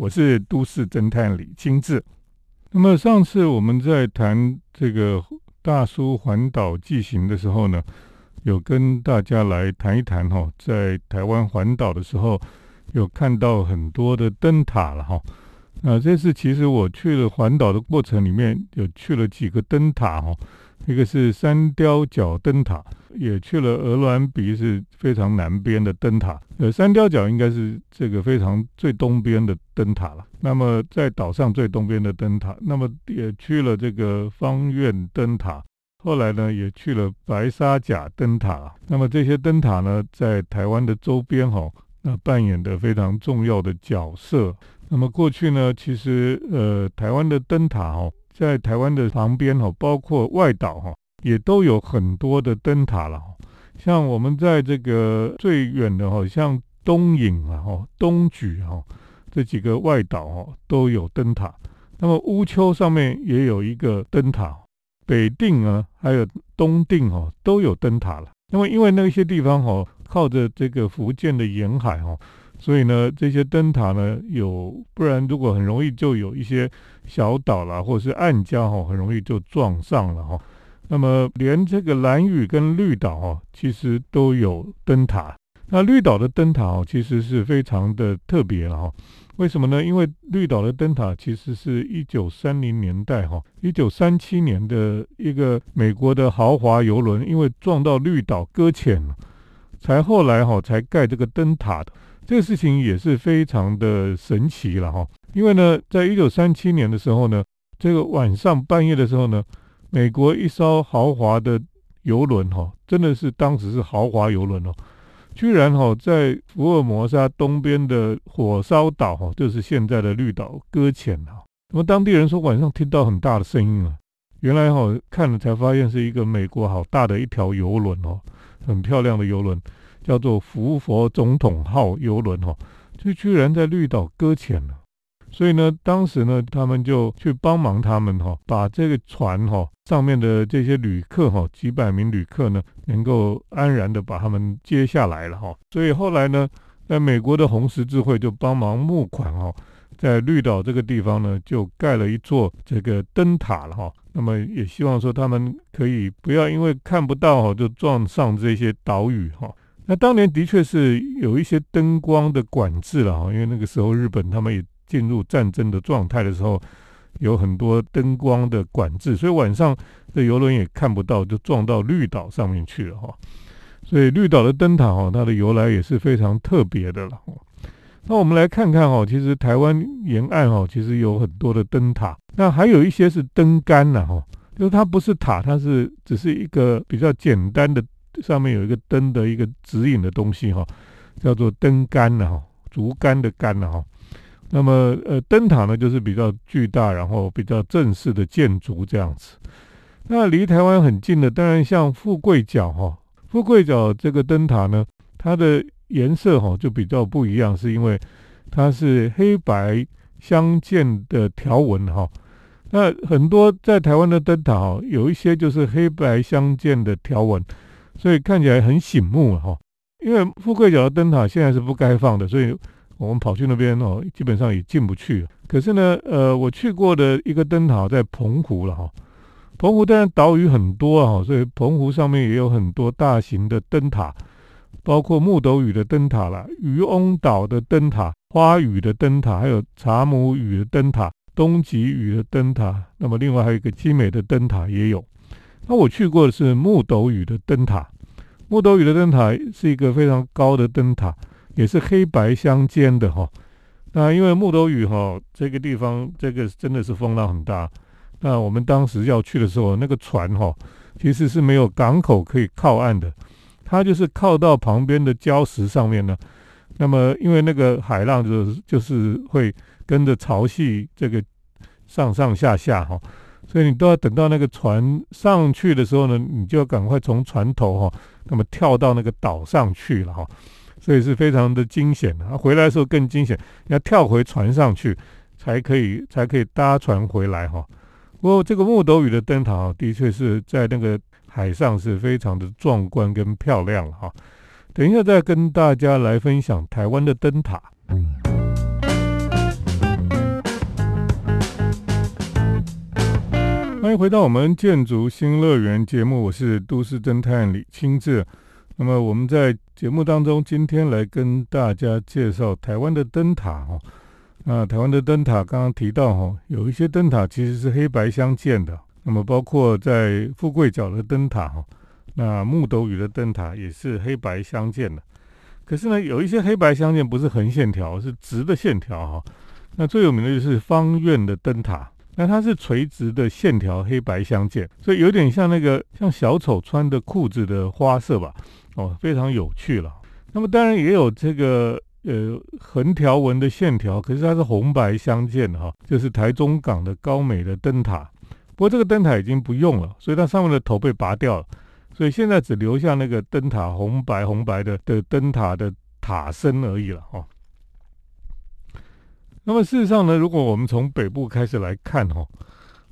我是都市侦探李清志。那么上次我们在谈这个大叔环岛记行的时候呢，有跟大家来谈一谈哈，在台湾环岛的时候，有看到很多的灯塔了哈。那这次其实我去了环岛的过程里面，有去了几个灯塔哈。一个是三雕角灯塔，也去了鹅銮鼻是非常南边的灯塔。呃，三雕角应该是这个非常最东边的灯塔了。那么在岛上最东边的灯塔，那么也去了这个方院灯塔。后来呢，也去了白沙甲灯塔。那么这些灯塔呢，在台湾的周边哈，那扮演的非常重要的角色。那么过去呢，其实呃，台湾的灯塔哦。在台湾的旁边哈，包括外岛哈，也都有很多的灯塔了。像我们在这个最远的哈，像东引啊哈、东莒哈这几个外岛哈，都有灯塔。那么乌丘上面也有一个灯塔，北定啊，还有东定哈，都有灯塔了。那么因为那些地方哈，靠着这个福建的沿海哈。所以呢，这些灯塔呢，有不然如果很容易就有一些小岛啦，或者是暗礁哈，很容易就撞上了哈。那么连这个蓝屿跟绿岛哈，其实都有灯塔。那绿岛的灯塔哦，其实是非常的特别了哈。为什么呢？因为绿岛的灯塔其实是一九三零年代哈，一九三七年的一个美国的豪华游轮，因为撞到绿岛搁浅了，才后来哈才盖这个灯塔的。这个事情也是非常的神奇了哈，因为呢，在一九三七年的时候呢，这个晚上半夜的时候呢，美国一艘豪华的游轮哈，真的是当时是豪华游轮哦，居然哈在福尔摩沙东边的火烧岛哈，就是现在的绿岛搁浅了。那么当地人说晚上听到很大的声音啊，原来哈看了才发现是一个美国好大的一条游轮哦，很漂亮的游轮。叫做福佛总统号游轮哈，就居然在绿岛搁浅了。所以呢，当时呢，他们就去帮忙他们哈，把这个船哈上面的这些旅客哈，几百名旅客呢，能够安然的把他们接下来了哈。所以后来呢，在美国的红十字会就帮忙募款哈，在绿岛这个地方呢，就盖了一座这个灯塔了哈。那么也希望说他们可以不要因为看不到哈，就撞上这些岛屿哈。那当年的确是有一些灯光的管制了哈，因为那个时候日本他们也进入战争的状态的时候，有很多灯光的管制，所以晚上的游轮也看不到，就撞到绿岛上面去了哈。所以绿岛的灯塔哈，它的由来也是非常特别的了。那我们来看看哈，其实台湾沿岸哈，其实有很多的灯塔，那还有一些是灯杆呐哈，就是它不是塔，它是只是一个比较简单的。上面有一个灯的一个指引的东西哈，叫做灯杆呢哈，竹竿的竿呢哈。那么呃，灯塔呢就是比较巨大，然后比较正式的建筑这样子。那离台湾很近的，当然像富贵角哈，富贵角这个灯塔呢，它的颜色哈就比较不一样，是因为它是黑白相间的条纹哈。那很多在台湾的灯塔哈，有一些就是黑白相间的条纹。所以看起来很醒目哈，因为富贵角的灯塔现在是不开放的，所以我们跑去那边哦，基本上也进不去。可是呢，呃，我去过的一个灯塔在澎湖了哈，澎湖当然岛屿很多啊，所以澎湖上面也有很多大型的灯塔，包括木斗屿的灯塔啦，渔翁岛的灯塔、花屿的灯塔，还有茶母屿的灯塔、东极屿的灯塔，那么另外还有一个基美的灯塔也有。那我去过的是木斗屿的灯塔，木斗屿的灯塔是一个非常高的灯塔，也是黑白相间的哈。那因为木头屿哈这个地方，这个真的是风浪很大。那我们当时要去的时候，那个船哈其实是没有港口可以靠岸的，它就是靠到旁边的礁石上面呢。那么因为那个海浪就是就是会跟着潮汐这个上上下下哈。所以你都要等到那个船上去的时候呢，你就要赶快从船头哈，那么跳到那个岛上去了哈，所以是非常的惊险的，他回来的时候更惊险，要跳回船上去，才可以才可以搭船回来哈。不过这个木斗屿的灯塔啊，的确是在那个海上是非常的壮观跟漂亮哈。等一下再跟大家来分享台湾的灯塔。欢迎回到我们建筑新乐园节目，我是都市侦探李清志。那么我们在节目当中，今天来跟大家介绍台湾的灯塔哈。那台湾的灯塔刚刚提到哈，有一些灯塔其实是黑白相间的。那么包括在富贵角的灯塔哈，那木斗屿的灯塔也是黑白相间的。可是呢，有一些黑白相间不是横线条，是直的线条哈。那最有名的就是方院的灯塔。那它是垂直的线条，黑白相间，所以有点像那个像小丑穿的裤子的花色吧，哦，非常有趣了。那么当然也有这个呃横条纹的线条，可是它是红白相间的哈，就是台中港的高美的灯塔。不过这个灯塔已经不用了，所以它上面的头被拔掉了，所以现在只留下那个灯塔红白红白的的灯塔的塔身而已了哈。那么事实上呢，如果我们从北部开始来看哈，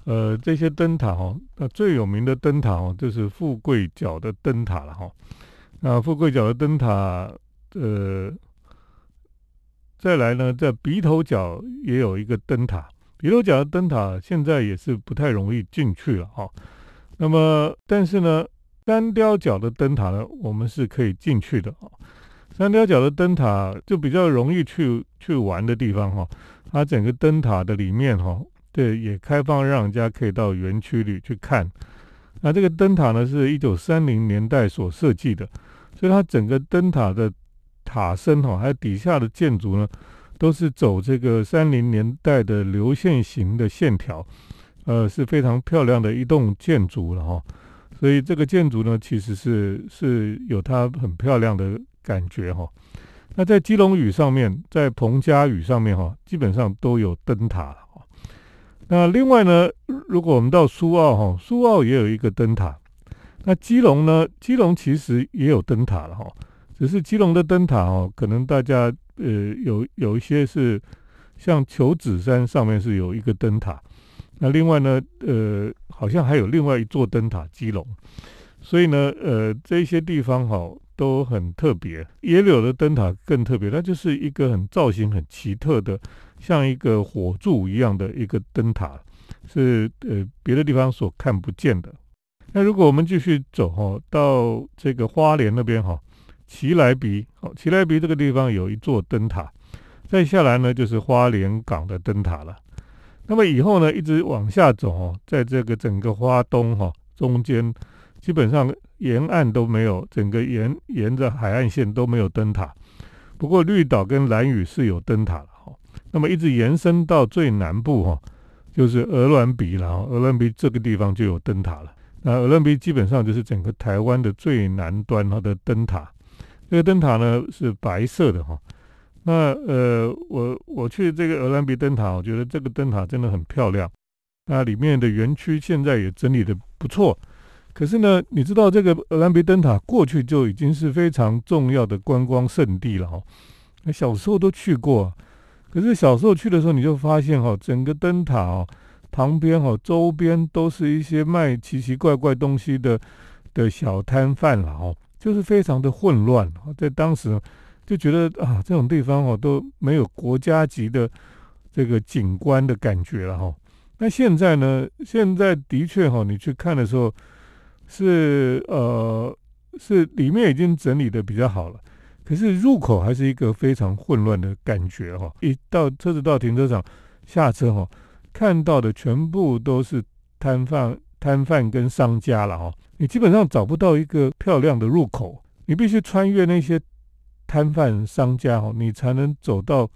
呃，这些灯塔哦，那最有名的灯塔哦，就是富贵角的灯塔了哈。那富贵角的灯塔，呃，再来呢，在鼻头角也有一个灯塔，鼻头角的灯塔现在也是不太容易进去了哈。那么，但是呢，三雕角的灯塔呢，我们是可以进去的啊。三雕角的灯塔就比较容易去去玩的地方哈，它整个灯塔的里面哈，对，也开放让人家可以到园区里去看。那这个灯塔呢，是一九三零年代所设计的，所以它整个灯塔的塔身哈，还有底下的建筑呢，都是走这个三零年代的流线型的线条，呃，是非常漂亮的一栋建筑了哈。所以这个建筑呢，其实是是有它很漂亮的。感觉哈，那在基隆屿上面，在彭佳屿上面哈，基本上都有灯塔了。那另外呢，如果我们到苏澳哈，苏澳也有一个灯塔。那基隆呢，基隆其实也有灯塔了哈，只是基隆的灯塔哦，可能大家呃有有一些是像求子山上面是有一个灯塔，那另外呢，呃，好像还有另外一座灯塔基隆，所以呢，呃，这些地方哈。都很特别，野柳的灯塔更特别，它就是一个很造型很奇特的，像一个火柱一样的一个灯塔，是呃别的地方所看不见的。那如果我们继续走哈，到这个花莲那边哈，奇来鼻，好，奇来鼻这个地方有一座灯塔，再下来呢就是花莲港的灯塔了。那么以后呢，一直往下走哦，在这个整个花东哈中间，基本上。沿岸都没有，整个沿沿着海岸线都没有灯塔。不过绿岛跟蓝屿是有灯塔的哈。那么一直延伸到最南部哈，就是鹅銮鼻了哈。鹅銮鼻这个地方就有灯塔了。那鹅銮鼻基本上就是整个台湾的最南端它的灯塔。这个灯塔呢是白色的哈。那呃，我我去这个鹅銮鼻灯塔，我觉得这个灯塔真的很漂亮。那里面的园区现在也整理的不错。可是呢，你知道这个鹅銮鼻灯塔过去就已经是非常重要的观光胜地了哈。那小时候都去过，可是小时候去的时候，你就发现哈，整个灯塔哦旁边哈周边都是一些卖奇奇怪怪东西的的小摊贩了哈，就是非常的混乱。在当时就觉得啊，这种地方哦都没有国家级的这个景观的感觉了哈。那现在呢，现在的确哈，你去看的时候。是呃，是里面已经整理的比较好了，可是入口还是一个非常混乱的感觉哈。一到车子到停车场下车哈，看到的全部都是摊贩、摊贩跟商家了哈。你基本上找不到一个漂亮的入口，你必须穿越那些摊贩商家哈，你才能走到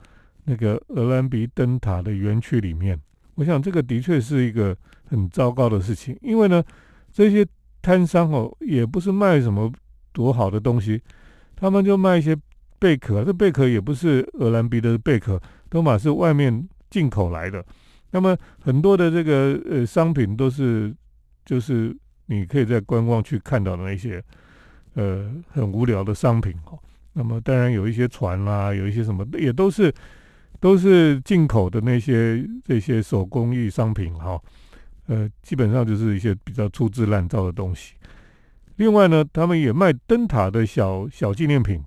那个鹅銮鼻灯塔的园区里面。我想这个的确是一个很糟糕的事情，因为呢这些。摊商哦，也不是卖什么多好的东西，他们就卖一些贝壳，这贝壳也不是鹅兰鼻的贝壳，都嘛是外面进口来的。那么很多的这个呃商品都是，就是你可以在观光区看到的那些呃很无聊的商品哦。那么当然有一些船啦，有一些什么也都是都是进口的那些这些手工艺商品哈。呃，基本上就是一些比较粗制滥造的东西。另外呢，他们也卖灯塔的小小纪念品。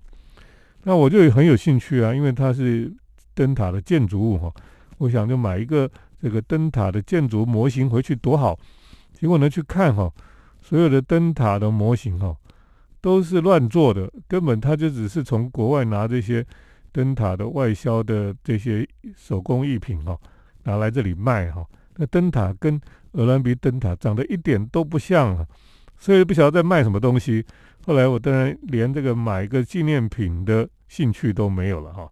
那我就很有兴趣啊，因为它是灯塔的建筑物哈，我想就买一个这个灯塔的建筑模型回去多好。结果呢去看哈，所有的灯塔的模型哈都是乱做的，根本他就只是从国外拿这些灯塔的外销的这些手工艺品哈拿来这里卖哈。那灯塔跟鹅銮鼻灯塔长得一点都不像啊，所以不晓得在卖什么东西。后来我当然连这个买个纪念品的兴趣都没有了哈。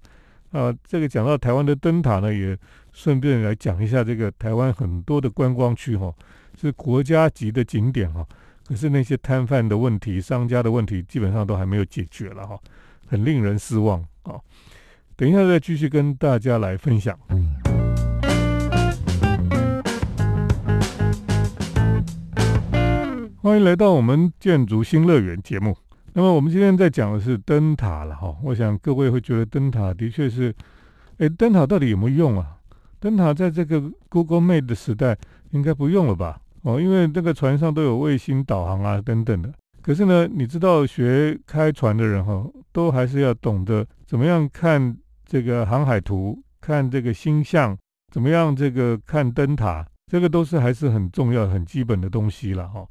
啊，这个讲到台湾的灯塔呢，也顺便来讲一下这个台湾很多的观光区哈，是国家级的景点哈。可是那些摊贩的问题、商家的问题，基本上都还没有解决了哈，很令人失望啊。等一下再继续跟大家来分享。欢迎来到我们建筑新乐园节目。那么我们今天在讲的是灯塔了哈。我想各位会觉得灯塔的确是，哎，灯塔到底有没有用啊？灯塔在这个 Google Map 的时代应该不用了吧？哦，因为这个船上都有卫星导航啊等等的。可是呢，你知道学开船的人哈，都还是要懂得怎么样看这个航海图，看这个星象，怎么样这个看灯塔，这个都是还是很重要、很基本的东西了哈。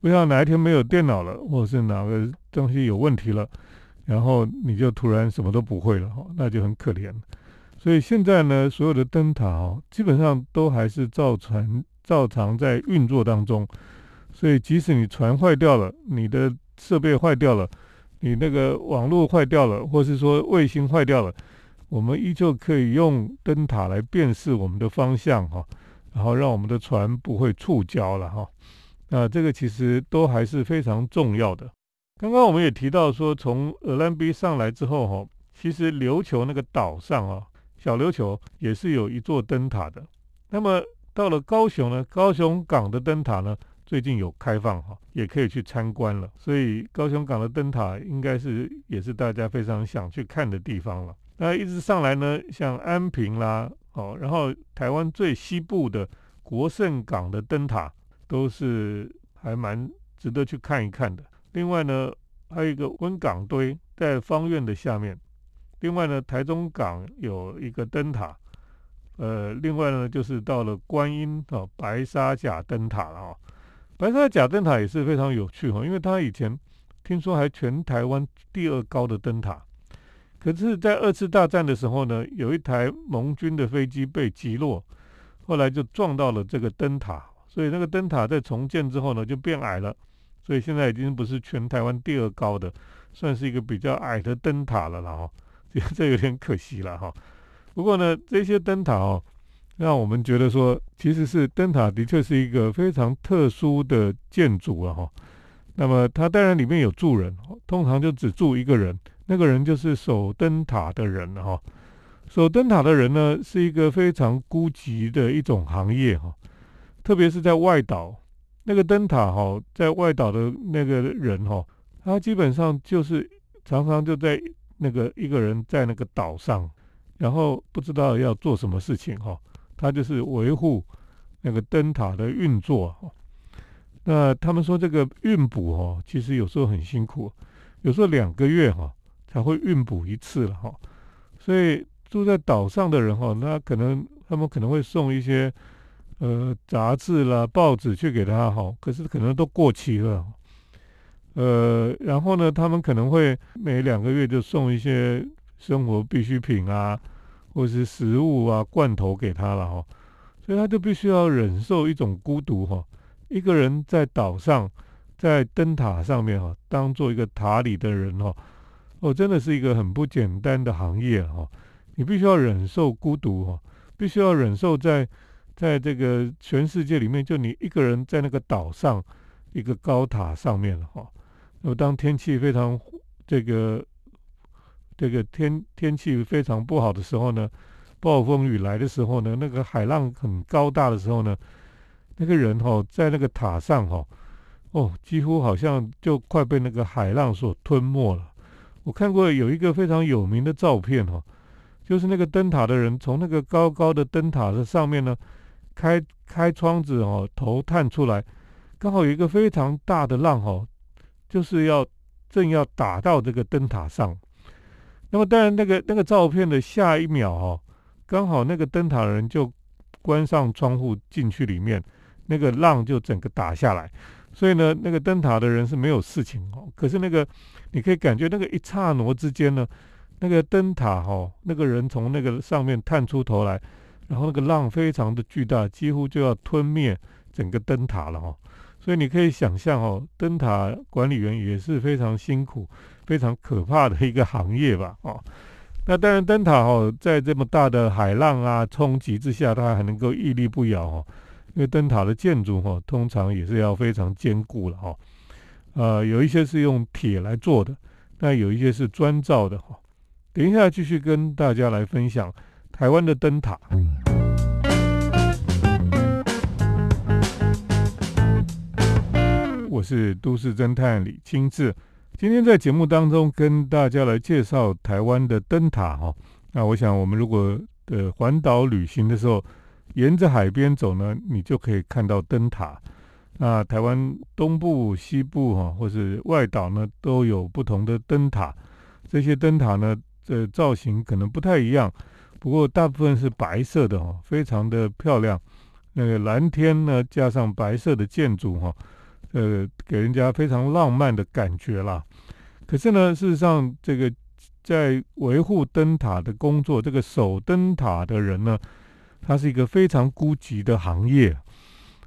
不像哪一天没有电脑了，或者是哪个东西有问题了，然后你就突然什么都不会了，哈，那就很可怜。所以现在呢，所有的灯塔哦，基本上都还是造船照常在运作当中。所以即使你船坏掉了，你的设备坏掉了，你那个网络坏掉了，或是说卫星坏掉了，我们依旧可以用灯塔来辨识我们的方向，哈，然后让我们的船不会触礁了，哈。那这个其实都还是非常重要的。刚刚我们也提到说，从鹅兰比上来之后，哈，其实琉球那个岛上啊，小琉球也是有一座灯塔的。那么到了高雄呢，高雄港的灯塔呢，最近有开放哈，也可以去参观了。所以高雄港的灯塔应该是也是大家非常想去看的地方了。那一直上来呢，像安平啦，哦，然后台湾最西部的国盛港的灯塔。都是还蛮值得去看一看的。另外呢，还有一个温港堆在方院的下面。另外呢，台中港有一个灯塔。呃，另外呢，就是到了观音啊白沙甲灯塔了啊。白沙甲灯塔也是非常有趣哈，因为它以前听说还全台湾第二高的灯塔。可是，在二次大战的时候呢，有一台盟军的飞机被击落，后来就撞到了这个灯塔。所以那个灯塔在重建之后呢，就变矮了，所以现在已经不是全台湾第二高的，算是一个比较矮的灯塔了了哈。这 这有点可惜了哈。不过呢，这些灯塔哦，让我们觉得说，其实是灯塔的确是一个非常特殊的建筑了哈。那么它当然里面有住人，通常就只住一个人，那个人就是守灯塔的人哈。守灯塔的人呢，是一个非常孤寂的一种行业哈。特别是在外岛，那个灯塔哈，在外岛的那个人哈，他基本上就是常常就在那个一个人在那个岛上，然后不知道要做什么事情哈，他就是维护那个灯塔的运作。那他们说这个运补哈，其实有时候很辛苦，有时候两个月哈才会运补一次了哈。所以住在岛上的人哈，那可能他们可能会送一些。呃，杂志啦、报纸去给他哈，可是可能都过期了。呃，然后呢，他们可能会每两个月就送一些生活必需品啊，或是食物啊、罐头给他了哈，所以他就必须要忍受一种孤独哈，一个人在岛上，在灯塔上面哈，当做一个塔里的人哈，哦，真的是一个很不简单的行业哈，你必须要忍受孤独哈，必须要忍受在。在这个全世界里面，就你一个人在那个岛上，一个高塔上面了哈。那么当天气非常这个这个天天气非常不好的时候呢，暴风雨来的时候呢，那个海浪很高大的时候呢，那个人哈在那个塔上哈，哦，几乎好像就快被那个海浪所吞没了。我看过有一个非常有名的照片哈，就是那个灯塔的人从那个高高的灯塔的上面呢。开开窗子哦，头探出来，刚好有一个非常大的浪哦，就是要正要打到这个灯塔上。那么当然，那个那个照片的下一秒哦，刚好那个灯塔人就关上窗户进去里面，那个浪就整个打下来。所以呢，那个灯塔的人是没有事情哦。可是那个你可以感觉那个一刹那之间呢，那个灯塔哈，那个人从那个上面探出头来，然后那个浪非常的巨大，几乎就要吞灭整个灯塔了哈。所以你可以想象哦，灯塔管理员也是非常辛苦、非常可怕的一个行业吧？哦，那当然灯塔哦，在这么大的海浪啊冲击之下，它还能够屹立不摇哦。因为灯塔的建筑哈，通常也是要非常坚固了哈。呃，有一些是用铁来做的，那有一些是砖造的哈。等一下继续跟大家来分享台湾的灯塔。我是都市侦探李清志，今天在节目当中跟大家来介绍台湾的灯塔哈。那我想我们如果的环岛旅行的时候，沿着海边走呢，你就可以看到灯塔。那台湾东部、西部哈，或是外岛呢，都有不同的灯塔。这些灯塔呢，的造型可能不太一样，不过大部分是白色的哈，非常的漂亮。那个蓝天呢，加上白色的建筑哈，呃，给人家非常浪漫的感觉啦。可是呢，事实上，这个在维护灯塔的工作，这个守灯塔的人呢，他是一个非常孤寂的行业，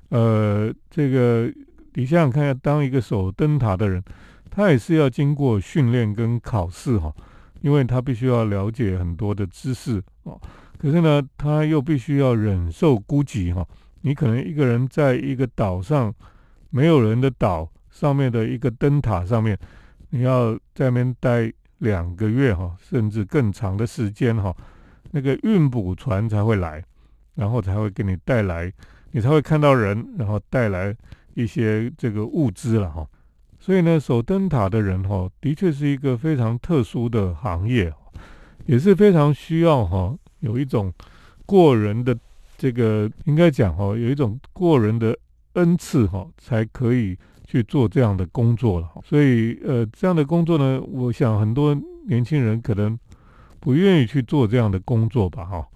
呃，这个你想想看，当一个守灯塔的人，他也是要经过训练跟考试哈，因为他必须要了解很多的知识哦。可是呢，他又必须要忍受孤寂哈。你可能一个人在一个岛上，没有人的岛上面的一个灯塔上面，你要在那边待两个月哈，甚至更长的时间哈，那个运补船才会来。然后才会给你带来，你才会看到人，然后带来一些这个物资了哈。所以呢，守灯塔的人哈，的确是一个非常特殊的行业，也是非常需要哈，有一种过人的这个应该讲哈，有一种过人的恩赐哈，才可以去做这样的工作了。所以呃，这样的工作呢，我想很多年轻人可能不愿意去做这样的工作吧哈。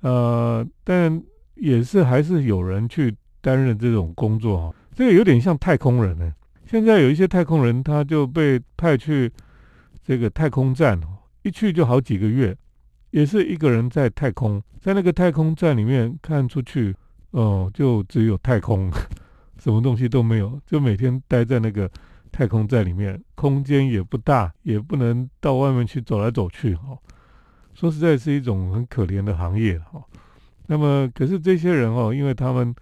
呃，但也是还是有人去担任这种工作哈，这个有点像太空人呢。现在有一些太空人，他就被派去这个太空站，一去就好几个月，也是一个人在太空，在那个太空站里面看出去，哦，就只有太空，什么东西都没有，就每天待在那个太空站里面，空间也不大，也不能到外面去走来走去哈。说实在是一种很可怜的行业哈，那么可是这些人哦，因为他们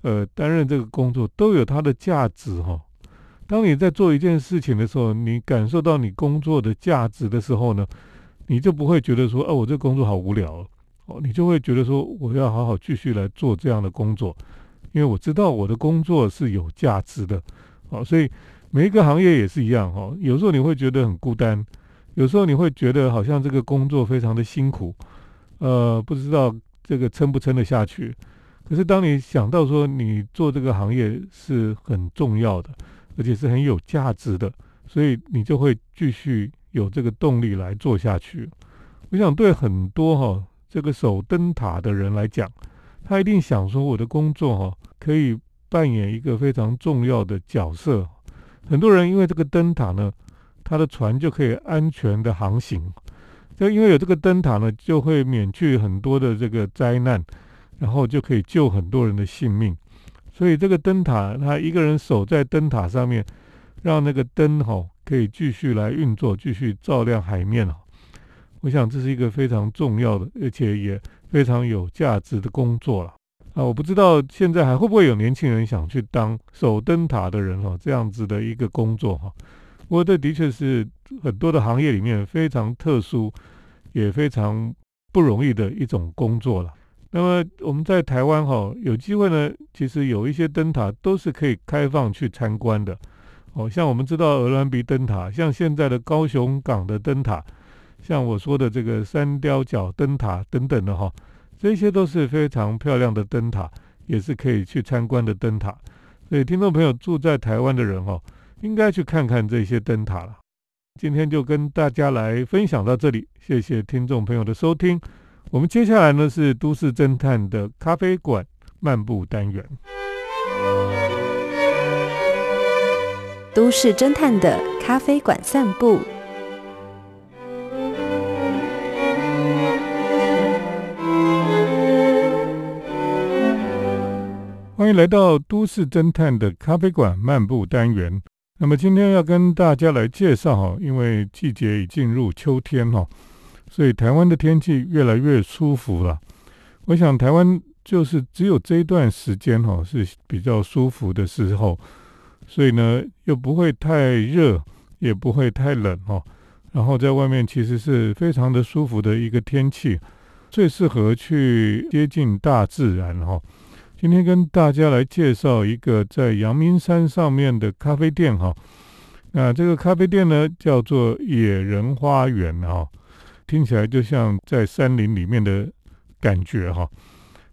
呃担任这个工作都有它的价值哈。当你在做一件事情的时候，你感受到你工作的价值的时候呢，你就不会觉得说哦，我这工作好无聊哦，你就会觉得说我要好好继续来做这样的工作，因为我知道我的工作是有价值的哦。所以每一个行业也是一样哈，有时候你会觉得很孤单。有时候你会觉得好像这个工作非常的辛苦，呃，不知道这个撑不撑得下去。可是当你想到说你做这个行业是很重要的，而且是很有价值的，所以你就会继续有这个动力来做下去。我想对很多哈这个守灯塔的人来讲，他一定想说我的工作哈可以扮演一个非常重要的角色。很多人因为这个灯塔呢。他的船就可以安全的航行，就因为有这个灯塔呢，就会免去很多的这个灾难，然后就可以救很多人的性命。所以这个灯塔，他一个人守在灯塔上面，让那个灯哈可以继续来运作，继续照亮海面哦。我想这是一个非常重要的，而且也非常有价值的工作了啊！我不知道现在还会不会有年轻人想去当守灯塔的人哦，这样子的一个工作哈。不过，这的确是很多的行业里面非常特殊，也非常不容易的一种工作了。那么，我们在台湾哈有机会呢，其实有一些灯塔都是可以开放去参观的。哦，像我们知道鹅銮鼻灯塔，像现在的高雄港的灯塔，像我说的这个三雕角灯塔等等的哈，这些都是非常漂亮的灯塔，也是可以去参观的灯塔。所以，听众朋友住在台湾的人哈。应该去看看这些灯塔了。今天就跟大家来分享到这里，谢谢听众朋友的收听。我们接下来呢是都市侦探的咖啡馆漫步单元。都市侦探的咖啡馆散步。欢迎来到都市侦探的咖啡馆漫步单元。那么今天要跟大家来介绍哈因为季节已进入秋天了所以台湾的天气越来越舒服了。我想台湾就是只有这一段时间哈是比较舒服的时候，所以呢又不会太热，也不会太冷哈。然后在外面其实是非常的舒服的一个天气，最适合去接近大自然哈。今天跟大家来介绍一个在阳明山上面的咖啡店哈。那这个咖啡店呢叫做野人花园哈，听起来就像在山林里面的。感觉哈，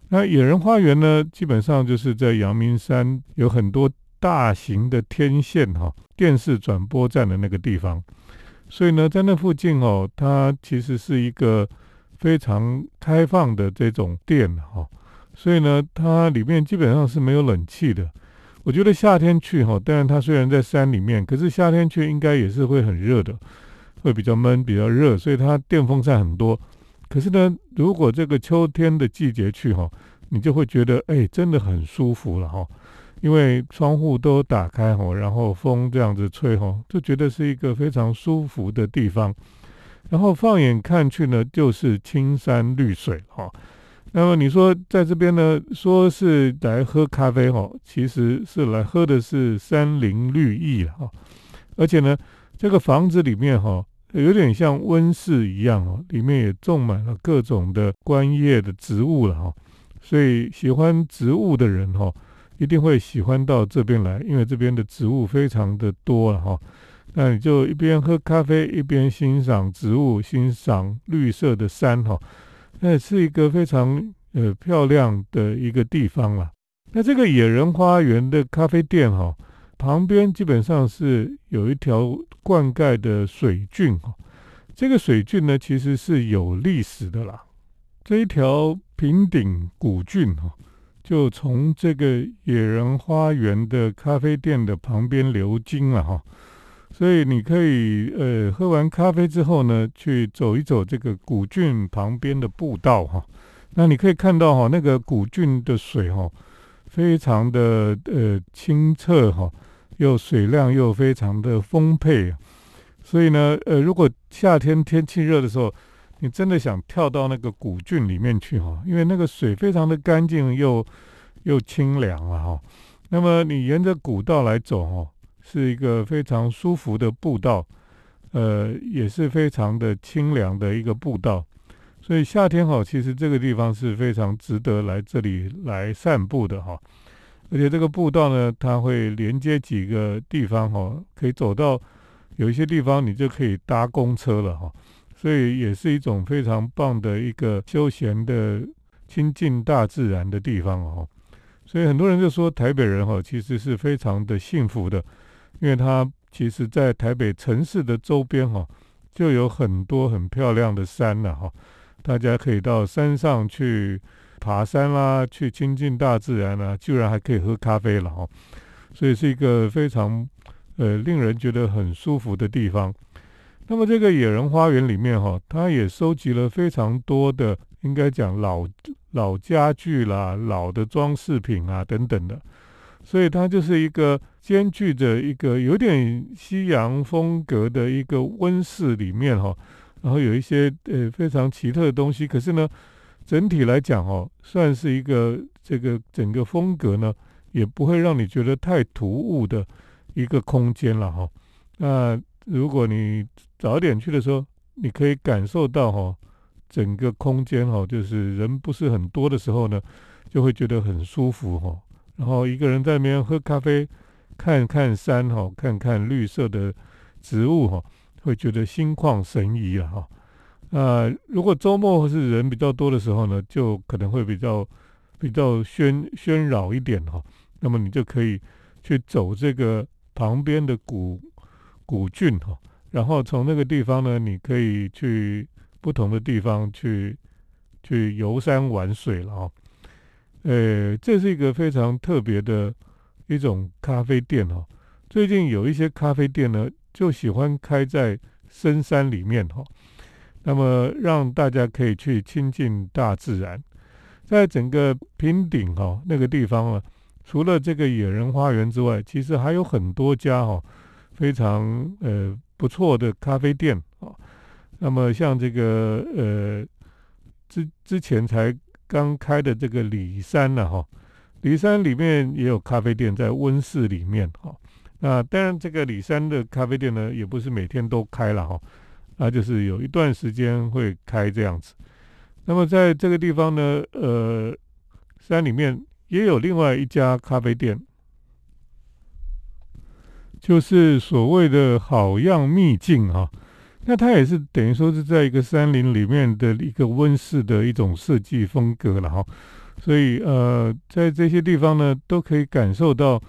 那野人花园呢，基本上就是在阳明山有很多大型的天线哈，电视转播站的那个地方，所以呢，在那附近哦，它其实是一个非常开放的这种店哈，所以呢，它里面基本上是没有冷气的。我觉得夏天去哈，当然它虽然在山里面，可是夏天去应该也是会很热的，会比较闷、比较热，所以它电风扇很多。可是呢，如果这个秋天的季节去哈，你就会觉得哎，真的很舒服了哈，因为窗户都打开哈，然后风这样子吹哈，就觉得是一个非常舒服的地方。然后放眼看去呢，就是青山绿水哈。那么你说在这边呢，说是来喝咖啡哈，其实是来喝的是山林绿意哈。而且呢，这个房子里面哈。有点像温室一样哦，里面也种满了各种的观叶的植物了哈，所以喜欢植物的人哈，一定会喜欢到这边来，因为这边的植物非常的多了哈。那你就一边喝咖啡，一边欣赏植物，欣赏绿色的山哈，那是一个非常呃漂亮的一个地方了。那这个野人花园的咖啡店哈。旁边基本上是有一条灌溉的水郡哈，这个水郡呢其实是有历史的啦。这一条平顶古郡哈，就从这个野人花园的咖啡店的旁边流经了哈，所以你可以呃喝完咖啡之后呢，去走一走这个古郡旁边的步道哈。那你可以看到哈，那个古郡的水哈，非常的呃清澈哈。又水量又非常的丰沛，所以呢，呃，如果夏天天气热的时候，你真的想跳到那个古郡里面去哈，因为那个水非常的干净又又清凉啊哈。那么你沿着古道来走哈，是一个非常舒服的步道，呃，也是非常的清凉的一个步道。所以夏天哈，其实这个地方是非常值得来这里来散步的哈。而且这个步道呢，它会连接几个地方哈，可以走到有一些地方，你就可以搭公车了哈。所以也是一种非常棒的一个休闲的、亲近大自然的地方哦。所以很多人就说台北人哈，其实是非常的幸福的，因为他其实在台北城市的周边哈，就有很多很漂亮的山了哈，大家可以到山上去。爬山啦，去亲近大自然啦，居然还可以喝咖啡了哈，所以是一个非常呃令人觉得很舒服的地方。那么这个野人花园里面哈，它也收集了非常多的，应该讲老老家具啦、老的装饰品啊等等的，所以它就是一个兼具着一个有点西洋风格的一个温室里面哈，然后有一些呃非常奇特的东西，可是呢。整体来讲，哦，算是一个这个整个风格呢，也不会让你觉得太突兀的一个空间了，哈。那如果你早点去的时候，你可以感受到，哈，整个空间，哈，就是人不是很多的时候呢，就会觉得很舒服，哈。然后一个人在那边喝咖啡，看看山，哈，看看绿色的植物，哈，会觉得心旷神怡了，哈。呃，如果周末或是人比较多的时候呢，就可能会比较比较喧喧扰一点哈。那么你就可以去走这个旁边的古古郡哈，然后从那个地方呢，你可以去不同的地方去去游山玩水了哈。呃，这是一个非常特别的一种咖啡店哈。最近有一些咖啡店呢，就喜欢开在深山里面哈，那么让大家可以去亲近大自然。在整个平顶哈那个地方啊，除了这个野人花园之外，其实还有很多家哈非常呃不错的咖啡店啊。那么像这个呃之之前才刚开的这个里山呢哈，里山里面也有咖啡店在温室里面哈。那当然这个里山的咖啡店呢，也不是每天都开了哈，那就是有一段时间会开这样子。那么在这个地方呢，呃，山里面也有另外一家咖啡店，就是所谓的好样秘境啊。那它也是等于说是在一个山林里面的一个温室的一种设计风格了哈。所以呃，在这些地方呢，都可以感受到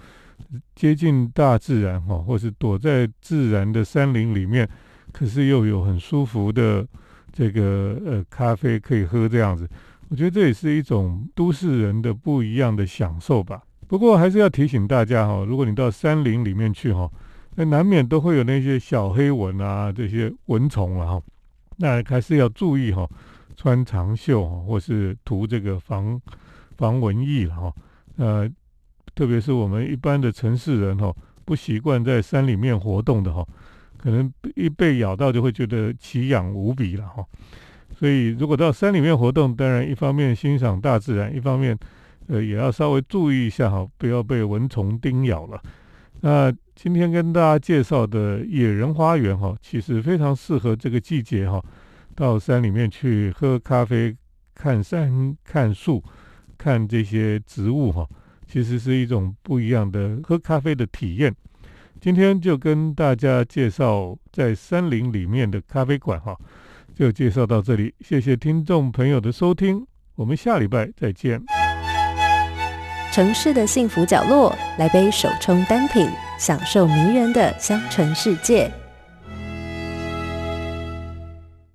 接近大自然哈，或是躲在自然的山林里面，可是又有很舒服的。这个呃，咖啡可以喝这样子，我觉得这也是一种都市人的不一样的享受吧。不过还是要提醒大家哈，如果你到山林里面去哈，那难免都会有那些小黑蚊啊，这些蚊虫啊哈，那还是要注意哈，穿长袖或是涂这个防防蚊液了哈。呃，特别是我们一般的城市人哈，不习惯在山里面活动的哈。可能一被咬到就会觉得奇痒无比了哈，所以如果到山里面活动，当然一方面欣赏大自然，一方面呃也要稍微注意一下哈，不要被蚊虫叮咬了。那今天跟大家介绍的野人花园哈，其实非常适合这个季节哈，到山里面去喝咖啡、看山、看树、看这些植物哈，其实是一种不一样的喝咖啡的体验。今天就跟大家介绍在山林里面的咖啡馆哈，就介绍到这里，谢谢听众朋友的收听，我们下礼拜再见。城市的幸福角落，来杯手冲单品，享受迷人的香醇世界。